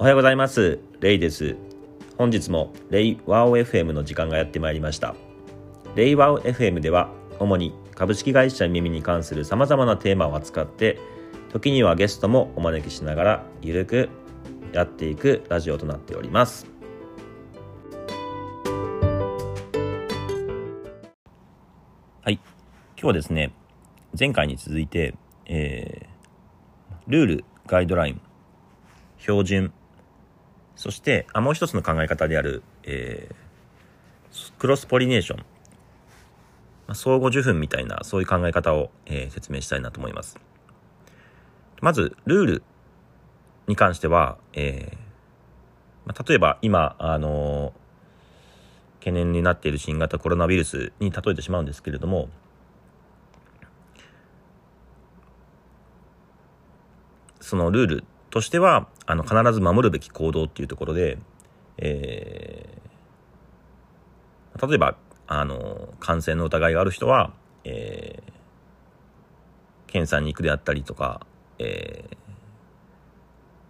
おはようございます。レイです。本日もレイワオ FM の時間がやってまいりました。レイワオ FM では主に株式会社耳に関する様々なテーマを扱って時にはゲストもお招きしながらゆるくやっていくラジオとなっております。はい。今日はですね前回に続いて、えー、ルールガイドライン標準そして、あもう一つの考え方である、えー、クロスポリネーション、まあ、相互受粉みたいな、そういう考え方を、えー、説明したいなと思います。まず、ルールに関しては、えーまあ、例えば今、あの、懸念になっている新型コロナウイルスに例えてしまうんですけれども、そのルールとしては、あの、必ず守るべき行動っていうところで、えー、例えば、あの、感染の疑いがある人は、えー、検査に行くであったりとか、えー、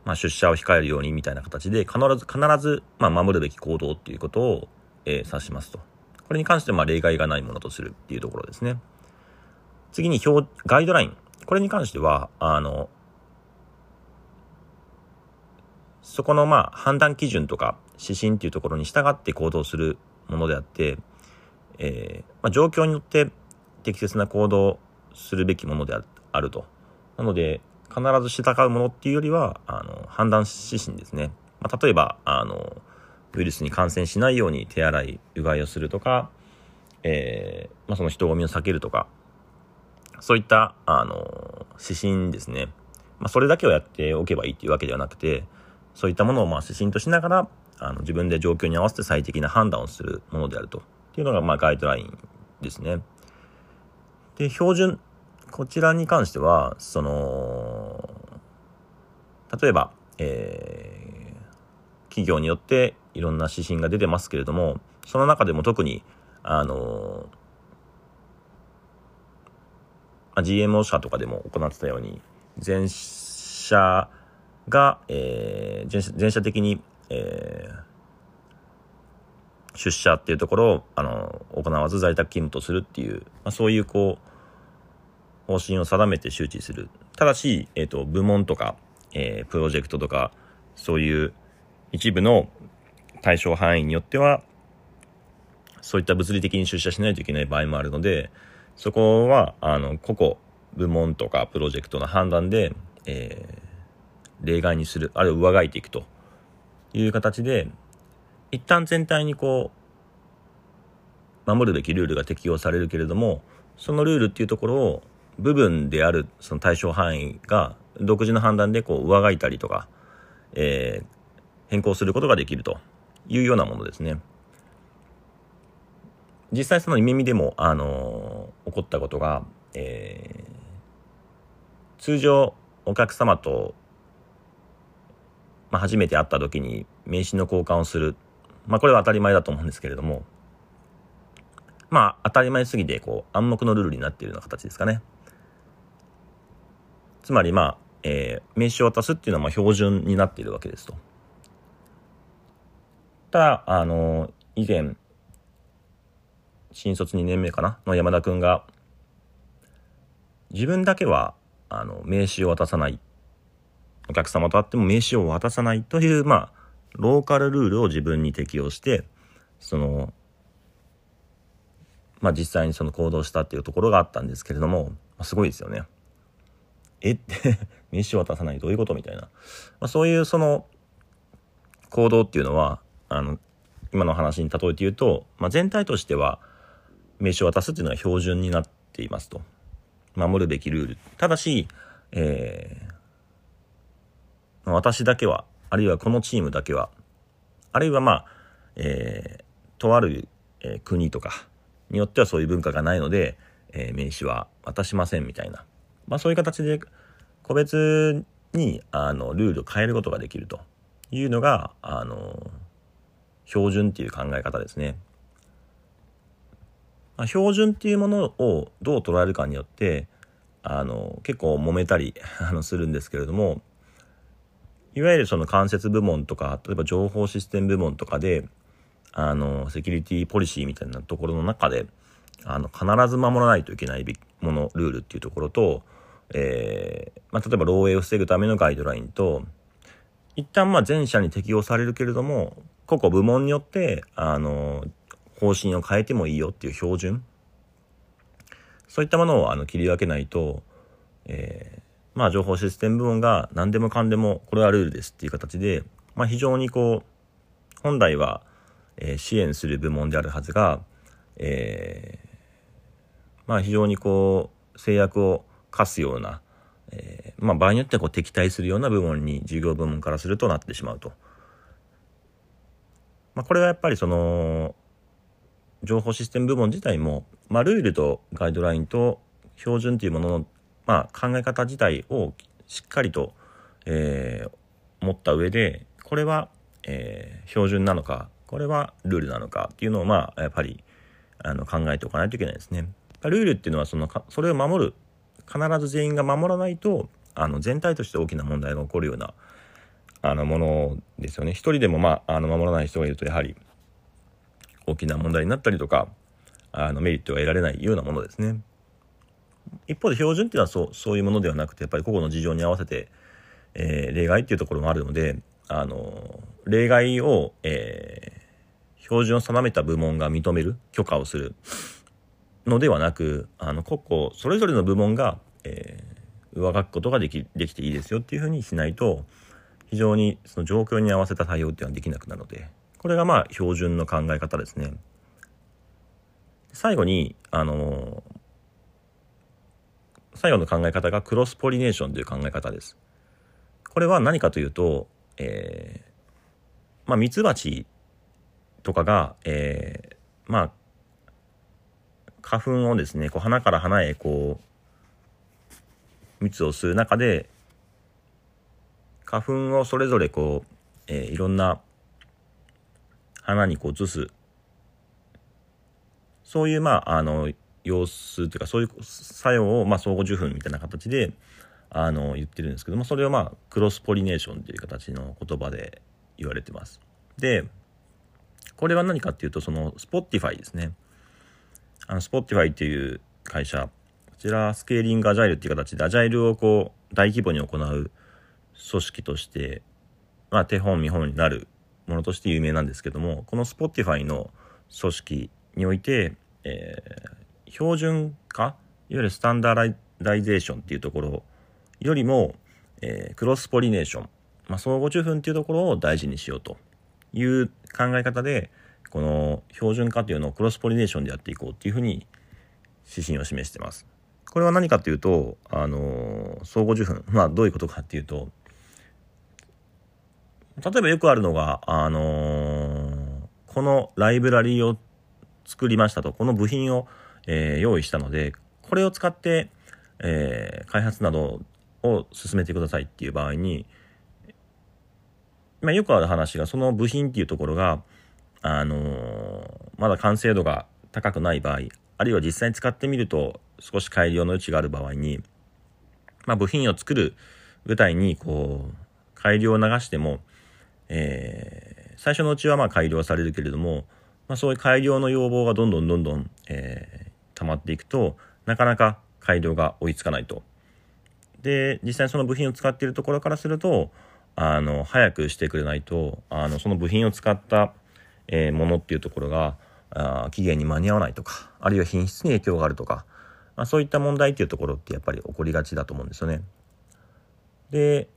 まあ、出社を控えるようにみたいな形で、必ず、必ず、まあ、守るべき行動っていうことを、えー、指しますと。これに関してまあ例外がないものとするっていうところですね。次に表、ガイドライン。これに関しては、あの、そこのまあ判断基準とか指針っていうところに従って行動するものであって、えー、まあ、状況によって適切な行動するべきものであると。なので、必ず従うものっていうよりは、あの、判断指針ですね。まあ、例えば、あの、ウイルスに感染しないように手洗い、うがいをするとか、えー、まあ、その人混みを避けるとか、そういった、あの、指針ですね。まあ、それだけをやっておけばいいっていうわけではなくて、そういったものをまあ指針としながら、あの自分で状況に合わせて最適な判断をするものであると。っていうのがまあガイドラインですね。で、標準。こちらに関しては、その、例えば、えー、企業によっていろんな指針が出てますけれども、その中でも特に、あの、GMO 社とかでも行ってたように、全社が、えー、全社的に、えー、出社っていうところを、あの、行わず在宅勤務とするっていう、まあ、そういうこう、方針を定めて周知する。ただし、えっ、ー、と、部門とか、えー、プロジェクトとか、そういう一部の対象範囲によっては、そういった物理的に出社しないといけない場合もあるので、そこは、あの、個々、部門とかプロジェクトの判断で、えー、例外にする、あるいは上書いていくという形で、一旦全体にこう、守るべきルールが適用されるけれども、そのルールっていうところを部分であるその対象範囲が独自の判断でこう上書いたりとか、えー、変更することができるというようなものですね。実際その耳でも、あのー、起こったことが、えー、通常お客様とまあ、初めて会った時に名刺の交換をする。まあ、これは当たり前だと思うんですけれども、まあ、当たり前すぎて、こう、暗黙のルールになっているような形ですかね。つまり、まあ、えー、名刺を渡すっていうのは、まあ、標準になっているわけですと。ただ、あの、以前、新卒2年目かな？の山田くんが、自分だけは、あの、名刺を渡さないお客様と会っても名刺を渡さないという、まあ、ローカルルールを自分に適用して、その、まあ実際にその行動したっていうところがあったんですけれども、まあ、すごいですよね。えって 名刺を渡さないどういうことみたいな。まあ、そういうその行動っていうのは、あの、今の話に例えて言うと、まあ、全体としては名刺を渡すっていうのが標準になっていますと。守るべきルール。ただし、えー、私だけは、あるいはこのチームだけは、あるいはまあ、えー、とある、えー、国とかによってはそういう文化がないので、えー、名刺は渡しませんみたいな。まあそういう形で個別にあのルールを変えることができるというのが、あの、標準っていう考え方ですね。まあ、標準っていうものをどう捉えるかによって、あの、結構揉めたり あのするんですけれども、いわゆるその間接部門とか、例えば情報システム部門とかで、あの、セキュリティポリシーみたいなところの中で、あの、必ず守らないといけないもの、ルールっていうところと、えー、まあ、例えば漏洩を防ぐためのガイドラインと、一旦まあ全社に適用されるけれども、個々部門によって、あの、方針を変えてもいいよっていう標準。そういったものをあの切り分けないと、えー、まあ情報システム部門が何でもかんでもこれはルールですっていう形で、まあ非常にこう、本来は、えー、支援する部門であるはずが、えー、まあ非常にこう、制約を課すような、えー、まあ場合によってはこう敵対するような部門に事業部門からするとなってしまうと。まあこれはやっぱりその、情報システム部門自体も、まあルールとガイドラインと標準というもののまあ、考え方自体をしっかりと、えー、持った上で、これは、えー、標準なのか、これはルールなのかっていうのを、まあ、やっぱり、あの、考えておかないといけないですね。ルールっていうのは、そのか、それを守る、必ず全員が守らないと、あの、全体として大きな問題が起こるような、あの、ものですよね。一人でも、まあ、あの、守らない人がいると、やはり、大きな問題になったりとか、あの、メリットが得られないようなものですね。一方で標準っていうのはそうそういうものではなくてやっぱり個々の事情に合わせて、えー、例外っていうところもあるのであの例外を、えー、標準を定めた部門が認める許可をするのではなくあの個々それぞれの部門が、えー、上書くことができできていいですよっていうふうにしないと非常にその状況に合わせた対応っていうのはできなくなるのでこれがまあ標準の考え方ですね。最後にあの最後の考え方がクロスポリネーションという考え方です。これは何かというと、えー、まあ、ミツバチとかが、えー、まあ、花粉をですね、こう花から花へこう、蜜を吸う中で、花粉をそれぞれこう、えー、いろんな花にこう移す。そういう、まあ、あの、様子というかそういう作用を、まあ、相互受粉みたいな形であの言ってるんですけどもそれをまあクロスポリネーションという形の言葉で言われてます。でこれは何かっていうとその Spotify ですね。あの Spotify っていう会社こちらスケーリングアジャイルっていう形でアジャイルをこう大規模に行う組織としてまあ手本見本になるものとして有名なんですけどもこの Spotify の組織において、えー、標準化いわゆるスタンダーライゼーションっていうところよりも、えー、クロスポリネーション、まあ、相互受粉っていうところを大事にしようという考え方でこの標準化というのをクロスポリネーションでやっていこうっていうふうに指針を示してます。これは何かというと、あの相互受粉。まあ、どういうことかっていうと、例えばよくあるのが、あのー、このライブラリーを作りましたと、この部品をえー、用意したので、これを使って、えー、開発などを進めてくださいっていう場合に、まあ、よくある話が、その部品っていうところが、あのー、まだ完成度が高くない場合、あるいは実際に使ってみると少し改良の余地がある場合に、まあ、部品を作る舞台にこう改良を流しても、えー、最初のうちはまあ改良されるけれども、まあ、そういう改良の要望がどんどんどんどん、え溜まっていくとなかなか改良が追いつかないと。で実際その部品を使っているところからするとあの早くしてくれないとあのその部品を使った、えー、ものっていうところがあ期限に間に合わないとかあるいは品質に影響があるとか、まあ、そういった問題っていうところってやっぱり起こりがちだと思うんですよね。で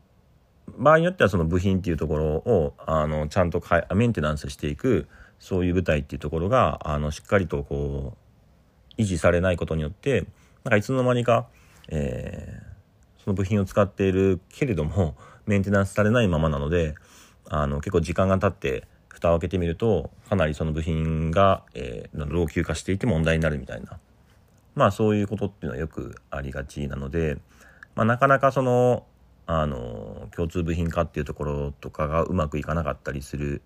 場合によってはその部品っていうところをあのちゃんとメンテナンスしていくそういう部隊っていうところがあのしっかりとこう維持されないことによってなんかいつの間にか、えー、その部品を使っているけれどもメンテナンスされないままなのであの結構時間が経って蓋を開けてみるとかなりその部品が、えー、老朽化していて問題になるみたいな。まあそういうことっていうのはよくありがちなので、まあ、なかなかそのあの共通部品化っていうところとかがうまくいかなかったりする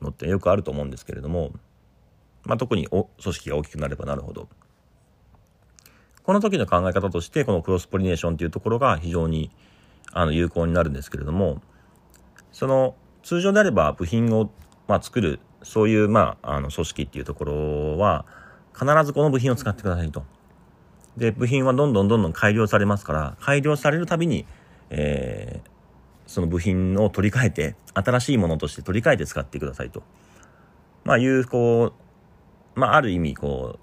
のってよくあると思うんですけれどもまあ、特にお組織が大きくなればなるほど。この時の考え方として、このクロスポリネーションっていうところが非常にあの有効になるんですけれども、その通常であれば部品を、まあ、作るそういう、まあ、あの組織っていうところは必ずこの部品を使ってくださいと。で部品はどんどんどんどん改良されますから改良されるたびに、えー、その部品を取り替えて新しいものとして取り替えて使ってくださいと。まあいうこう、まあある意味こ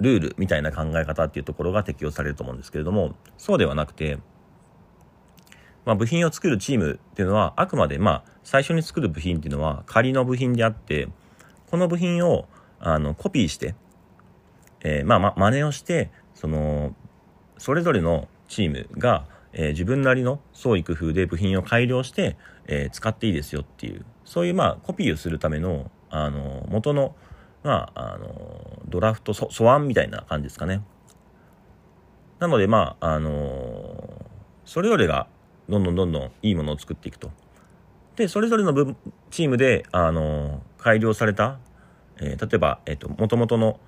うルールみたいな考え方っていうところが適用されると思うんですけれどもそうではなくてまあ、部品を作るチームっていうのはあくまでまあ最初に作る部品っていうのは仮の部品であってこの部品をあのコピーして、えー、まあ、ま真似をしてそのそれぞれのチームが、えー、自分なりの創意工夫で部品を改良して、えー、使っていいですよっていうそういうまあコピーをするためのあの元のまああのドラフト素案みたいな感じですかね。なのでまああのそれぞれがどんどんどんどんいいものを作っていくと。で、それぞれの部チームで、あの改良された、えー、例えば、えっ、ー、と、元々の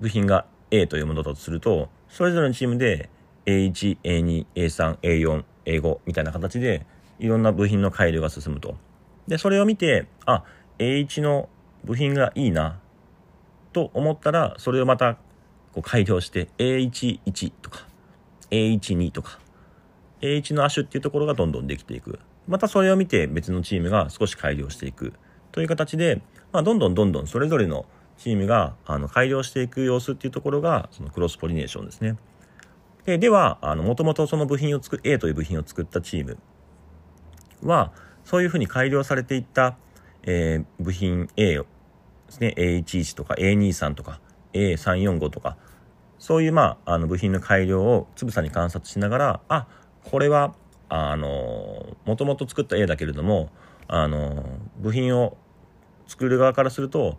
部品が A というものだとすると、それぞれのチームで A1、A2、A3、A4、A5 みたいな形で、いろんな部品の改良が進むと。で、それを見て、あ、A1 の部品がいいな、と思ったら、それをまたこう改良して A11 とか A12 とか A1 の亜種っていうところがどんどんできていく。またそれを見て別のチームが少し改良していくという形で、まあ、どんどんどんどんそれぞれのチームがあの改良していく様子っていうところがそのクロスポリネーションですね。ででは、もともとその部品を作、A という部品を作ったチームは、そういうふうに改良されていった、えー、部品 A ですね、A11 とか A23 とか A345 とか、そういう、まあ、あの部品の改良をつぶさに観察しながら、あ、これはあのもともと作った A だけれどもあの部品を作る側からすると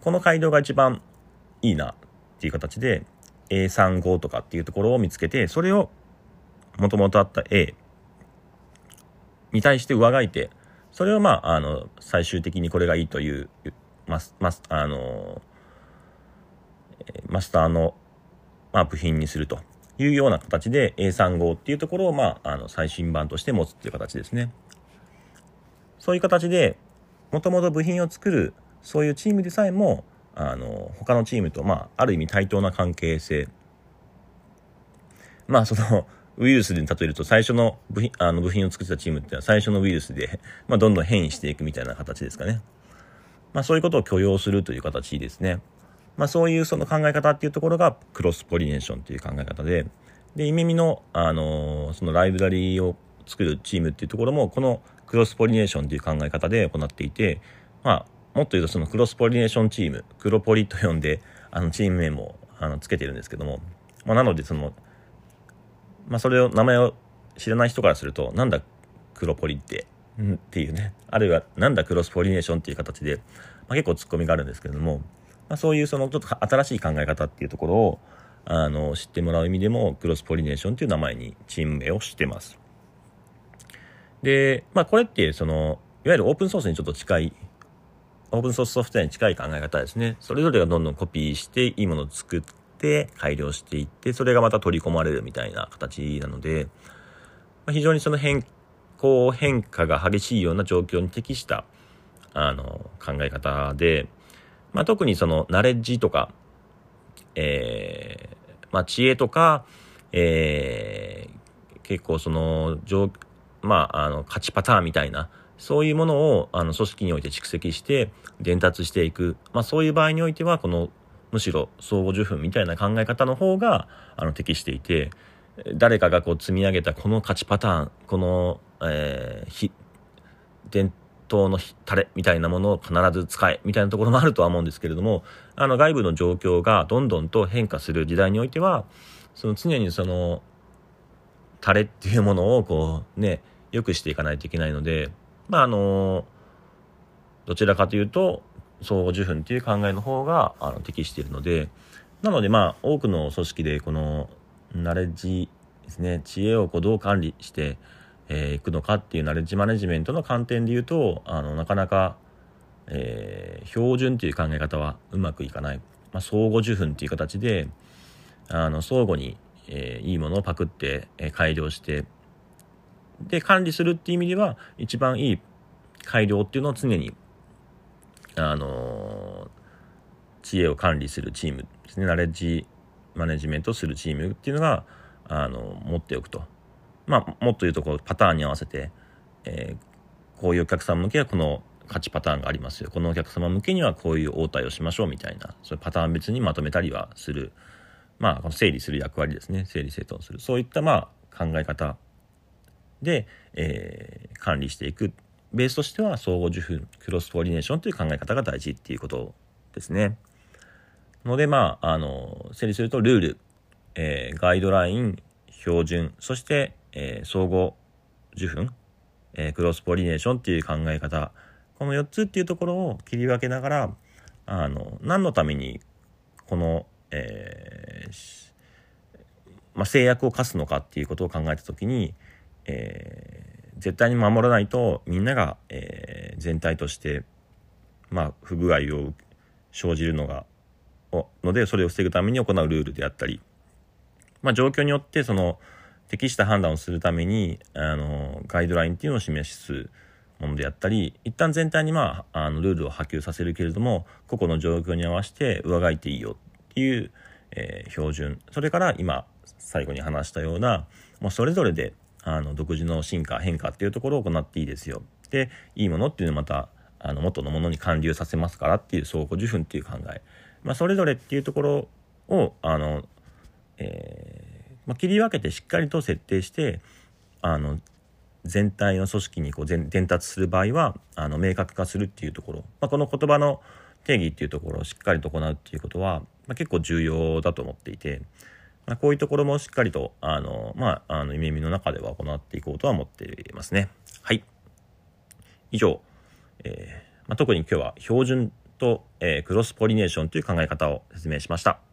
この改良が一番いいなっていう形で A35 とかっていうところを見つけてそれをもともとあった A に対して上書いてそれをまああの最終的にこれがいいというマスマスあのマスターの、まあ、部品にするというような形で A35 っていうところを、まあ、あの最新版として持つっていう形ですね。そういう形で、もともと部品を作る、そういうチームでさえも、あの、他のチームと、まあ、ある意味対等な関係性。まあ、その、ウイルスで例えると最初の部品あの部品を作ってたチームっていうのは最初のウイルスで、まあ、どんどん変異していくみたいな形ですかね。まあ、そういうことを許容するという形ですね。まあ、そういうその考え方っていうところがクロスポリネーションという考え方で、で、イメミの、あのー、そのライブラリーを作るチームっていうところも、このクロスポリネーションという考え方で行っていて、まあ、もっと言うとそのクロスポリネーションチーム、クロポリと呼んで、あの、チーム名も、あの、つけてるんですけども、まあ、なのでその、まあ、それを、名前を知らない人からすると、なんだ、クロポリって、っていうね、あるいは、なんだクロスポリネーションっていう形で、まあ、結構ツッコミがあるんですけれども、まあ、そういうそのちょっと新しい考え方っていうところをあの知ってもらう意味でもクロスポリネーションっていう名前にチーム名をしてます。で、まあこれってそのいわゆるオープンソースにちょっと近いオープンソースソフトウェアに近い考え方ですね。それぞれがどんどんコピーしていいものを作って改良していってそれがまた取り込まれるみたいな形なので、まあ、非常にその変更変化が激しいような状況に適したあの考え方で、まあ、特にそのナレッジとか、えー、まあ、知恵とか、えー、結構その、まあ、あの、勝ちパターンみたいな、そういうものを、あの、組織において蓄積して、伝達していく。まあ、そういう場合においては、この、むしろ、相互受粉みたいな考え方の方が、あの、適していて、誰かがこう積み上げたこの勝ちパターン、この、えー、伝当のタレみたいなものを必ず使えみたいなところもあるとは思うんですけれどもあの外部の状況がどんどんと変化する時代においてはその常にそのタレっていうものをこうね良くしていかないといけないのでまああのどちらかというと相互受粉っていう考えの方があの適しているのでなのでまあ多くの組織でこのナレッジですね。知恵をこうどう管理してえー、いくのかっていうナレッジマネジメントの観点で言うとあのなかなか、えー、標準っていう考え方はうまくいかない、まあ、相互受粉っていう形であの相互に、えー、いいものをパクって、え、改良してで、管理するっていう意味では、一番いい改良っていうのを常に、あの、知恵を管理するチームですね、ナレッジマネジメントするチームっていうのが、あの、持っておくと。まあ、もっと言うと、こう、パターンに合わせて、えー、こういうお客さん向けはこの勝ちパターンがありますよ。このお客様向けにはこういう応対をしましょうみたいな、そういうパターン別にまとめたりはする。まあ、この整理する役割ですね。整理整頓する。そういった、まあ、考え方で、えー、管理していく。ベースとしては、相互受粉、クロスポリネーションという考え方が大事っていうことですね。ので、まあ、あの、整理すると、ルール、えー、ガイドライン、標準、そして、えー、相互受粉、えー、クロスポリネーションっていう考え方、この4つっていうところを切り分けながら、あの、何のために、この、えー、まあ、制約を課すのかっていうことを考えたときに、えー、絶対に守らないとみんなが、えー、全体として、まあ、不具合を生じるのがのでそれを防ぐために行うルールであったり、まあ、状況によってその適した判断をするためにあのガイドラインっていうのを示すものであったり一旦全体に、まあ、あのルールを波及させるけれども個々の状況に合わせて上書いていいよっていう、えー、標準。それから今最後に話したようなもうそれぞれであの独自の進化変化っていうところを行っていいですよ。でいいものっていうのをまたあの元のものに還流させますからっていう相互受粉っていう考え。まあ、それぞれっていうところを、あの、えー、まあ、切り分けてしっかりと設定して、あの、全体の組織にこう伝達する場合は、あの、明確化するっていうところ、まあ、この言葉の定義っていうところをしっかりと行うっていうことは、まあ、結構重要だと思っていて、まあ、こういうところもしっかりと、あの、まあ、あの、夢見の中では行っていこうとは思っていますね。はい。以上、えーまあ、特に今日は標準と、えー、クロスポリネーションという考え方を説明しました。